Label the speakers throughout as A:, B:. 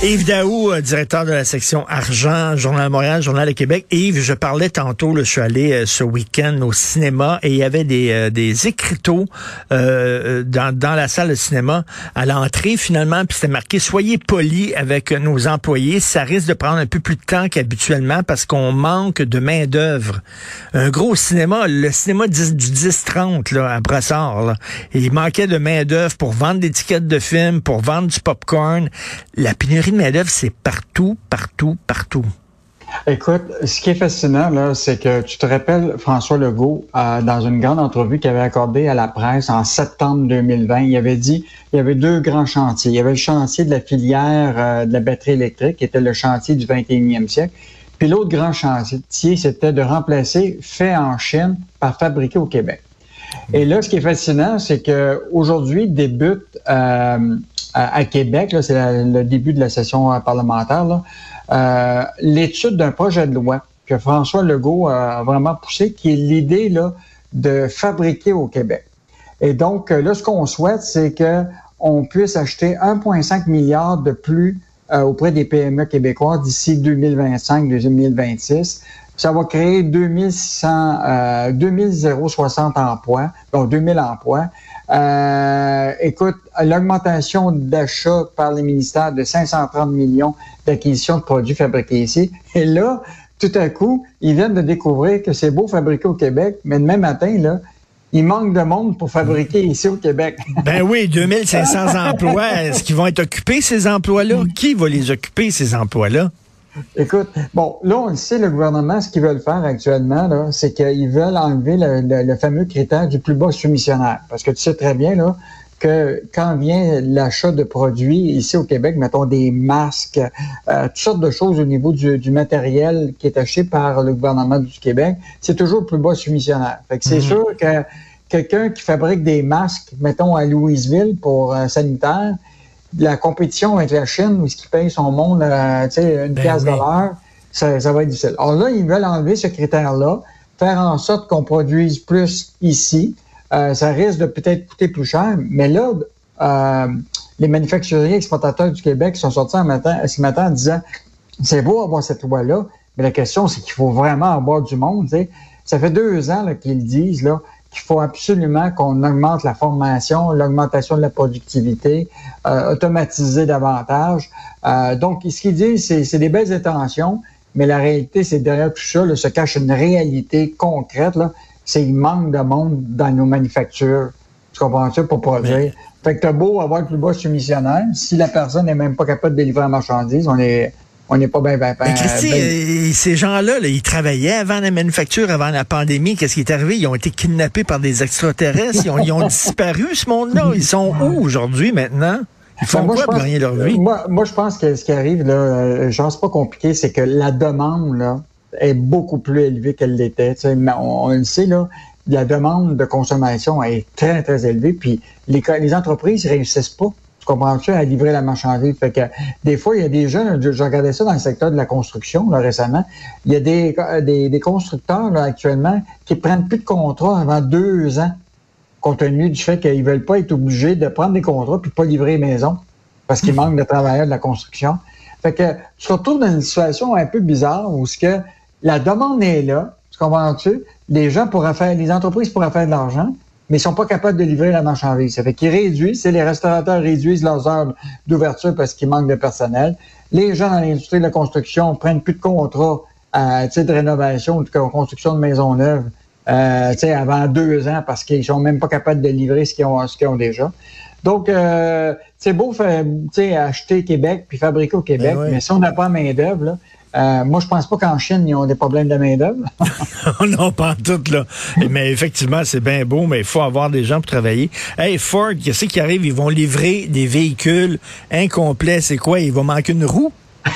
A: Yves Daou, euh, directeur de la section argent, Journal de Montréal, Journal de Québec. Yves, je parlais tantôt, là, je suis allé euh, ce week-end au cinéma et il y avait des, euh, des écriteaux euh, dans, dans la salle de cinéma à l'entrée finalement, puis c'était marqué Soyez polis avec nos employés, ça risque de prendre un peu plus de temps qu'habituellement parce qu'on manque de main-d'œuvre. Un gros cinéma, le cinéma du 10-30 là, à Brassard, là, il manquait de main-d'œuvre pour vendre des tickets de films, pour vendre du popcorn. La pénurie de main-d'œuvre, c'est partout, partout, partout.
B: Écoute, ce qui est fascinant, là, c'est que tu te rappelles François Legault, euh, dans une grande entrevue qu'il avait accordée à la presse en septembre 2020, il avait dit il y avait deux grands chantiers. Il y avait le chantier de la filière euh, de la batterie électrique, qui était le chantier du 21e siècle. Puis l'autre grand chantier, c'était de remplacer fait en Chine par fabriqué au Québec. Et là, ce qui est fascinant, c'est que aujourd'hui débute euh, à, Québec, c'est le début de la session euh, parlementaire, euh, l'étude d'un projet de loi que François Legault a vraiment poussé, qui est l'idée de fabriquer au Québec. Et donc, là, ce qu'on souhaite, c'est que on puisse acheter 1,5 milliard de plus auprès des PME québécois d'ici 2025-2026 ça va créer 2100, euh, 2060 emplois, donc 2000 emplois. Euh, écoute, l'augmentation d'achat par les ministères de 530 millions d'acquisition de produits fabriqués ici. Et là, tout à coup, ils viennent de découvrir que c'est beau fabriquer au Québec, mais demain matin, là, il manque de monde pour fabriquer ici au Québec.
A: Ben oui, 2500 emplois. Est-ce qu'ils vont être occupés, ces emplois-là? Qui va les occuper, ces emplois-là?
B: Écoute, bon, là, on le sait, le gouvernement, ce qu'ils veulent faire actuellement, c'est qu'ils veulent enlever le, fameux critère du plus bas soumissionnaire. Parce que tu sais très bien, là, que quand vient l'achat de produits ici au Québec, mettons des masques, euh, toutes sortes de choses au niveau du, matériel qui est acheté par le gouvernement du Québec, c'est toujours le plus bas soumissionnaire. Fait que c'est mhm. sûr que quelqu'un qui fabrique des masques, mettons à Louisville pour un sanitaire, la compétition avec la Chine, où ce qui paye son monde euh, une ben pièce de l'heure, ça, ça, va être difficile. Alors là, ils veulent enlever ce critère-là, faire en sorte qu'on produise plus ici. Euh, ça risque de peut-être coûter plus cher, mais là, euh, les manufacturiers exportateurs du Québec sont sortis ce matin, ce matin en disant c'est beau avoir cette loi-là, mais la question, c'est qu'il faut vraiment avoir du monde. Ça fait deux ans qu'ils disent là, qu'il faut absolument qu'on augmente la formation, l'augmentation de la productivité, euh, automatiser davantage. Euh, donc, ce qu'il dit, c'est des belles intentions, mais la réalité, c'est derrière tout ça, là, se cache une réalité concrète. C'est qu'il manque de monde dans nos manufactures. Tu comprends ça pour produire? Fait que t'as beau avoir le plus bas soumissionnaire, si la personne n'est même pas capable de délivrer la marchandise, on est on n'est pas bien, bien, bien.
A: Christy, euh, ces gens-là, ils travaillaient avant la manufacture, avant la pandémie. Qu'est-ce qui est arrivé? Ils ont été kidnappés par des extraterrestres. Ils ont, disparu, ce monde-là. Ils sont où aujourd'hui, maintenant? Ils font ben, quoi pour gagner leur vie?
B: Moi, moi, je pense que ce qui arrive, là, euh, je pense pas compliqué, c'est que la demande, là, est beaucoup plus élevée qu'elle l'était. On, on le sait, là, la demande de consommation est très, très élevée, puis les, les entreprises réussissent pas comprends-tu, à livrer la marchandise. Fait que des fois, il y a des jeunes, je, regardais ça dans le secteur de la construction là, récemment, il y a des, des, constructeurs là, actuellement qui prennent plus de contrats avant deux ans, compte tenu du fait qu'ils veulent pas être obligés de prendre des contrats puis pas livrer les maisons parce qu'il manque de travailleurs de la construction. Fait que tu te retrouves dans une situation un peu bizarre où que la demande est là, tu comprends-tu? Les gens pourraient faire, les entreprises pourraient faire de l'argent, mais ils sont pas capables de livrer la marchandise. Ça fait qu'ils réduisent, c'est les restaurateurs réduisent leurs heures d'ouverture parce qu'il manque de personnel. Les gens dans l'industrie de la construction prennent plus de contrats à titre de rénovation ou de construction de maisons neuves euh, avant deux ans parce qu'ils sont même pas capables de livrer ce qu'ils ont, ce qu'ils ont déjà. Donc, euh, c'est beau faire, acheter Québec puis fabriquer au Québec, ben mais si on n'a pas main d'œuvre, euh, moi, je pense pas qu'en Chine, ils ont des problèmes de main-d'œuvre.
A: non, pas en tout, là. mais effectivement, c'est bien beau, mais il faut avoir des gens pour travailler. Hey, Ford, qu'est-ce qui arrive? Ils vont livrer des véhicules incomplets. C'est quoi? Il va manquer une roue?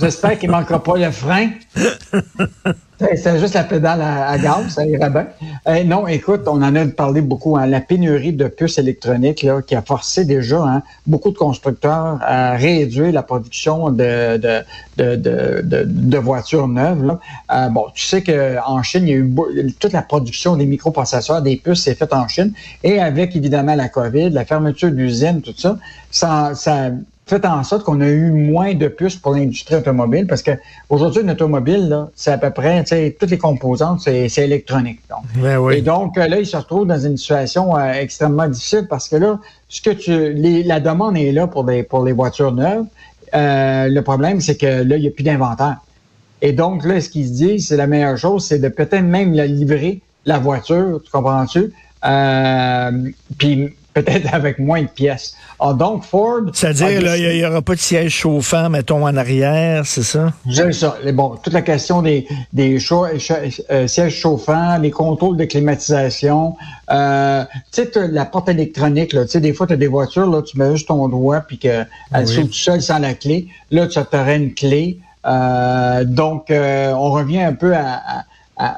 B: J'espère qu'il ne manquera pas le frein. C'est juste la pédale à, gaz, ça irait bien. Non, écoute, on en a parlé beaucoup. Hein, la pénurie de puces électroniques là, qui a forcé déjà hein, beaucoup de constructeurs à réduire la production de, de, de, de, de voitures neuves. Euh, bon, tu sais qu'en Chine, il y a eu toute la production des microprocesseurs, des puces, c'est fait en Chine. Et avec évidemment la COVID, la fermeture d'usines, tout ça, ça, ça fait en sorte qu'on a eu moins de puces pour l'industrie automobile parce que aujourd'hui une automobile c'est à peu près toutes les composantes c'est électronique donc.
A: Ben oui.
B: et donc euh, là il se retrouve dans une situation euh, extrêmement difficile parce que là ce que tu la demande est là pour des pour les voitures neuves euh, le problème c'est que là il n'y a plus d'inventaire et donc là ce qu'ils se disent c'est la meilleure chose c'est de peut-être même la livrer la voiture tu comprends-tu? Puis peut-être avec moins de pièces. Ah, donc, Ford...
A: C'est-à-dire, il n'y aura pas de siège chauffant, mettons, en arrière, c'est ça?
B: C'est ça. Bon, toute la question des, des euh, sièges chauffants, les contrôles de climatisation, euh, tu sais, la porte électronique, là, tu sais, des fois, tu as des voitures, là, tu mets juste ton doigt, puis qu'elle oui. saute seule sans la clé. Là, tu aurais une clé. Euh, donc, euh, on revient un peu à,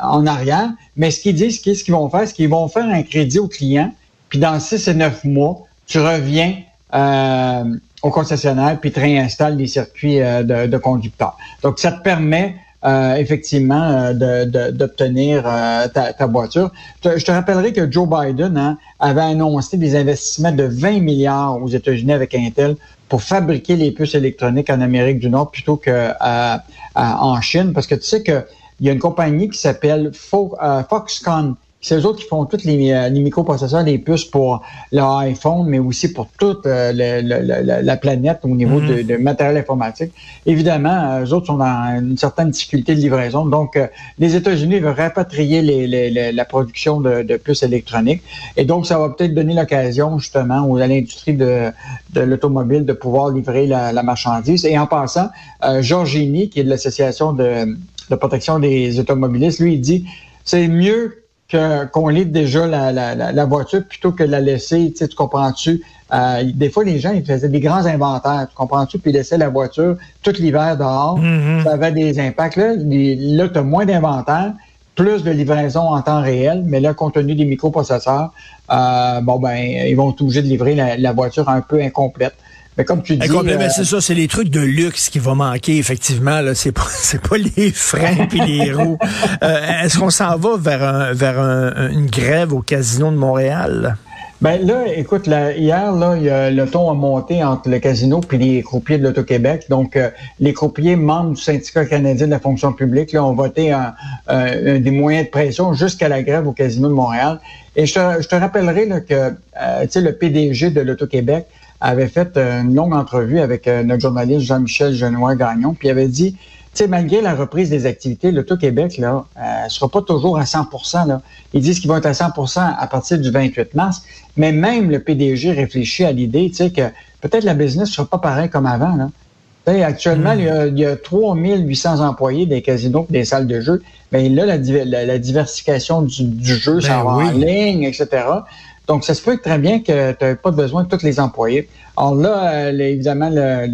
B: en arrière. Mais ce qu'ils disent, qu'est-ce qu'ils vont faire? C'est qu'ils vont faire un crédit au client puis dans six et neuf mois, tu reviens euh, au concessionnaire puis tu réinstalles des circuits euh, de, conducteurs. Donc, ça te permet euh, effectivement d'obtenir ta, voiture. Je te rappellerai que Joe Biden hein, avait annoncé des investissements de 20 milliards aux États-Unis avec Intel pour fabriquer les puces électroniques en Amérique du Nord plutôt que en Chine, parce que tu sais que il y a une compagnie qui s'appelle Foxconn c'est eux autres qui font tous les, euh, les, microprocesseurs, les puces pour l'iPhone, mais aussi pour toute euh, la, planète au niveau de, mhm. matériel informatique. Évidemment, euh, eux autres sont dans une certaine difficulté de livraison. Donc, les États-Unis veulent rapatrier les, la production de, de, puces électroniques. Et donc, ça va peut-être donner l'occasion, justement, à l'industrie de, de l'automobile de pouvoir livrer la, marchandise. Et en passant, euh, Georgini, qui est de l'Association de, de protection des automobilistes, lui, il dit c'est mieux qu'on livre déjà la, la, la, voiture plutôt que de la laisser, tu, sais, tu comprends-tu? Euh, des fois, les gens, ils faisaient des grands inventaires, tu comprends-tu? Puis ils laissaient la voiture tout l'hiver dehors. Mm-hmm. Ça avait des impacts. Là, là tu as moins d'inventaire, plus de livraison en temps réel, mais là, compte tenu des microprocesseurs, euh, bon, ben, ils vont être obligés de livrer la voiture un peu incomplète. Mais comme tu dis.
A: Euh, c'est ça, c'est les trucs de luxe qui vont manquer, effectivement. Là, c'est pas, c'est pas les freins puis les roues. Euh, est-ce qu'on s'en va vers un, vers une grève au casino de Montréal?
B: Ben là, écoute, hier, là, il y a, le ton a monté entre le casino puis les croupiers de l'Auto-Québec. Donc, euh, les croupiers membres du syndicat canadien de la fonction publique là, ont voté un, des moyens de pression jusqu'à la grève au casino de Montréal. Et je te, je te rappellerai là, que sais, le PDG de l'Auto-Québec avait fait une longue entrevue avec euh, notre journaliste Jean-Michel Genois-Gagnon, puis il avait dit, tu sais, malgré la reprise des activités, l'Auto-Québec, là, euh, sera pas toujours à 100 là. Ils disent qu'ils vont être à 100% à partir du 28 mars, mais même le PDG réfléchit à l'idée, tu sais, que peut-être la business sera pas pareil comme avant, là. actuellement, il, y a, il y a 3800 employés des casinos des salles de jeu. Mais là, la, diversification du, jeu, ça ben va en ligne, etc. Donc, ça se peut très bien que tu n'aies pas besoin de tous les employés. Alors là, euh, évidemment, le,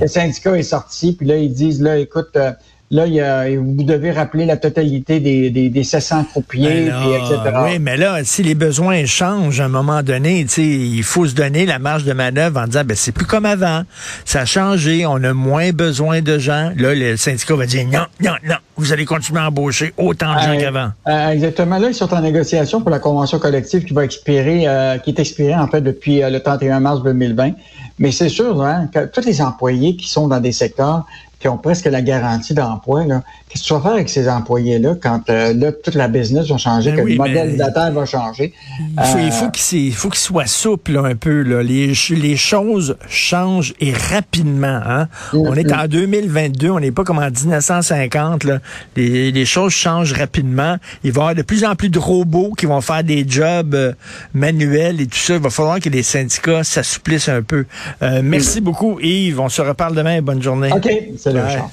B: le, syndicat est sorti, puis là, ils disent, là, écoute, euh, Là, il y a, vous devez rappeler la totalité des, des, des 700 croupiers, etc.
A: Oui, mais là, si les besoins changent à un moment donné, il faut se donner la marge de manœuvre en disant, ben c'est plus comme avant, ça a changé, on a moins besoin de gens. Là, le syndicat va dire, non, non, non, vous allez continuer à embaucher autant de gens qu'avant.
B: Euh, exactement. Là, ils sont en négociation pour la convention collective qui va expirer, euh, qui est expirée en fait depuis euh, le 31 mars 2020. Mais c'est sûr hein, que tous les employés qui sont dans des secteurs qui ont presque la garantie d'emploi. Qu'est-ce que tu vas faire avec ces employés-là quand euh, là, toute la business va changer, ben que le modèle d'affaires va changer?
A: Il faut, faut qu'il faut qu'il soit souple un peu. Là. Les, les choses changent et rapidement. Hein? Mm, on est mm. en 2022, on n'est pas comme en 1950. Là. Les, les, choses changent rapidement. Il va y avoir de plus en plus de robots qui vont faire des jobs euh, manuels et tout ça. Il va falloir que les syndicats s'assouplissent un peu. Euh, merci mm. beaucoup, Yves. On se reparle demain. Bonne journée.
B: OK. Salut, 有